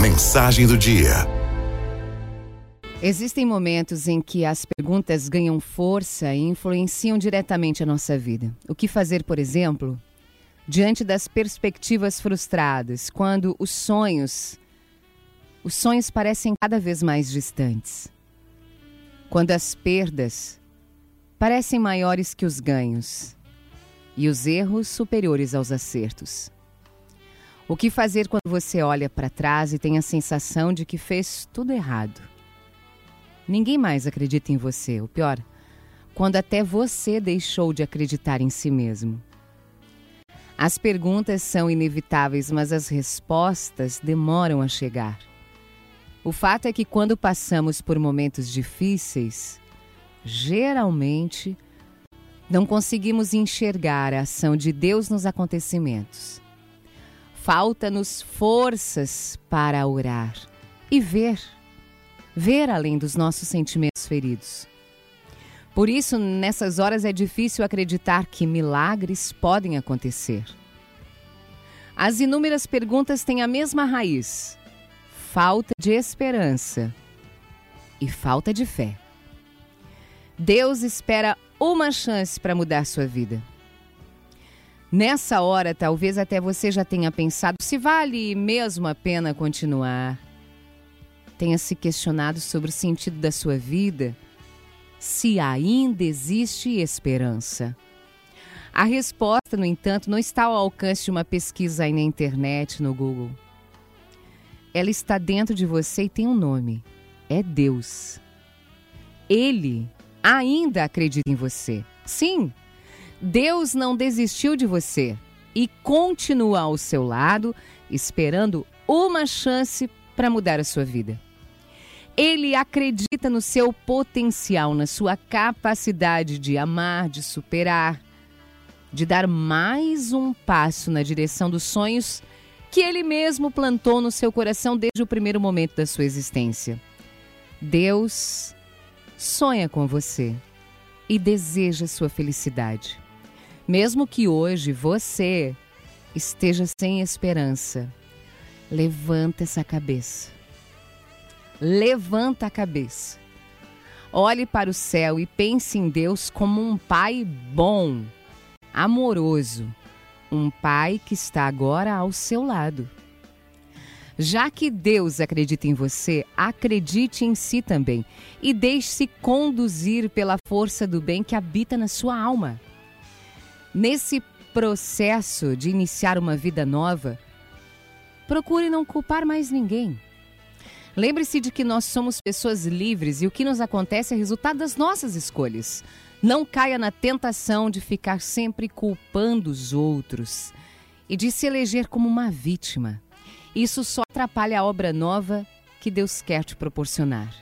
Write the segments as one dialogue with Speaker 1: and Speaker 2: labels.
Speaker 1: Mensagem do dia.
Speaker 2: Existem momentos em que as perguntas ganham força e influenciam diretamente a nossa vida. O que fazer, por exemplo, diante das perspectivas frustradas, quando os sonhos os sonhos parecem cada vez mais distantes. Quando as perdas parecem maiores que os ganhos e os erros superiores aos acertos. O que fazer quando você olha para trás e tem a sensação de que fez tudo errado? Ninguém mais acredita em você, o pior, quando até você deixou de acreditar em si mesmo. As perguntas são inevitáveis, mas as respostas demoram a chegar. O fato é que quando passamos por momentos difíceis, geralmente não conseguimos enxergar a ação de Deus nos acontecimentos. Falta-nos forças para orar e ver, ver além dos nossos sentimentos feridos. Por isso, nessas horas é difícil acreditar que milagres podem acontecer. As inúmeras perguntas têm a mesma raiz: falta de esperança e falta de fé. Deus espera uma chance para mudar sua vida. Nessa hora, talvez até você já tenha pensado se vale mesmo a pena continuar. Tenha se questionado sobre o sentido da sua vida, se ainda existe esperança. A resposta, no entanto, não está ao alcance de uma pesquisa aí na internet, no Google. Ela está dentro de você e tem um nome: é Deus. Ele ainda acredita em você. Sim, Deus não desistiu de você e continua ao seu lado, esperando uma chance para mudar a sua vida. Ele acredita no seu potencial, na sua capacidade de amar, de superar, de dar mais um passo na direção dos sonhos que ele mesmo plantou no seu coração desde o primeiro momento da sua existência. Deus sonha com você e deseja sua felicidade. Mesmo que hoje você esteja sem esperança, levanta essa cabeça. Levanta a cabeça. Olhe para o céu e pense em Deus como um pai bom, amoroso, um pai que está agora ao seu lado. Já que Deus acredita em você, acredite em si também e deixe-se conduzir pela força do bem que habita na sua alma. Nesse processo de iniciar uma vida nova, procure não culpar mais ninguém. Lembre-se de que nós somos pessoas livres e o que nos acontece é resultado das nossas escolhas. Não caia na tentação de ficar sempre culpando os outros e de se eleger como uma vítima. Isso só atrapalha a obra nova que Deus quer te proporcionar.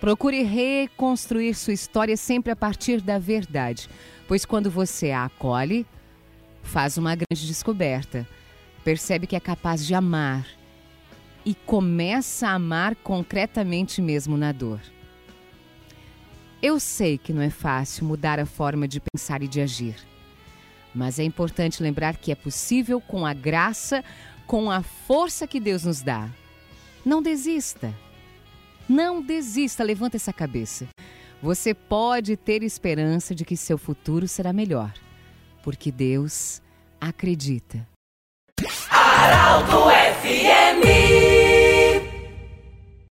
Speaker 2: Procure reconstruir sua história sempre a partir da verdade, pois quando você a acolhe, faz uma grande descoberta. Percebe que é capaz de amar e começa a amar concretamente mesmo na dor. Eu sei que não é fácil mudar a forma de pensar e de agir, mas é importante lembrar que é possível com a graça, com a força que Deus nos dá. Não desista. Não desista, levanta essa cabeça. Você pode ter esperança de que seu futuro será melhor, porque Deus acredita.
Speaker 3: Aralto FMI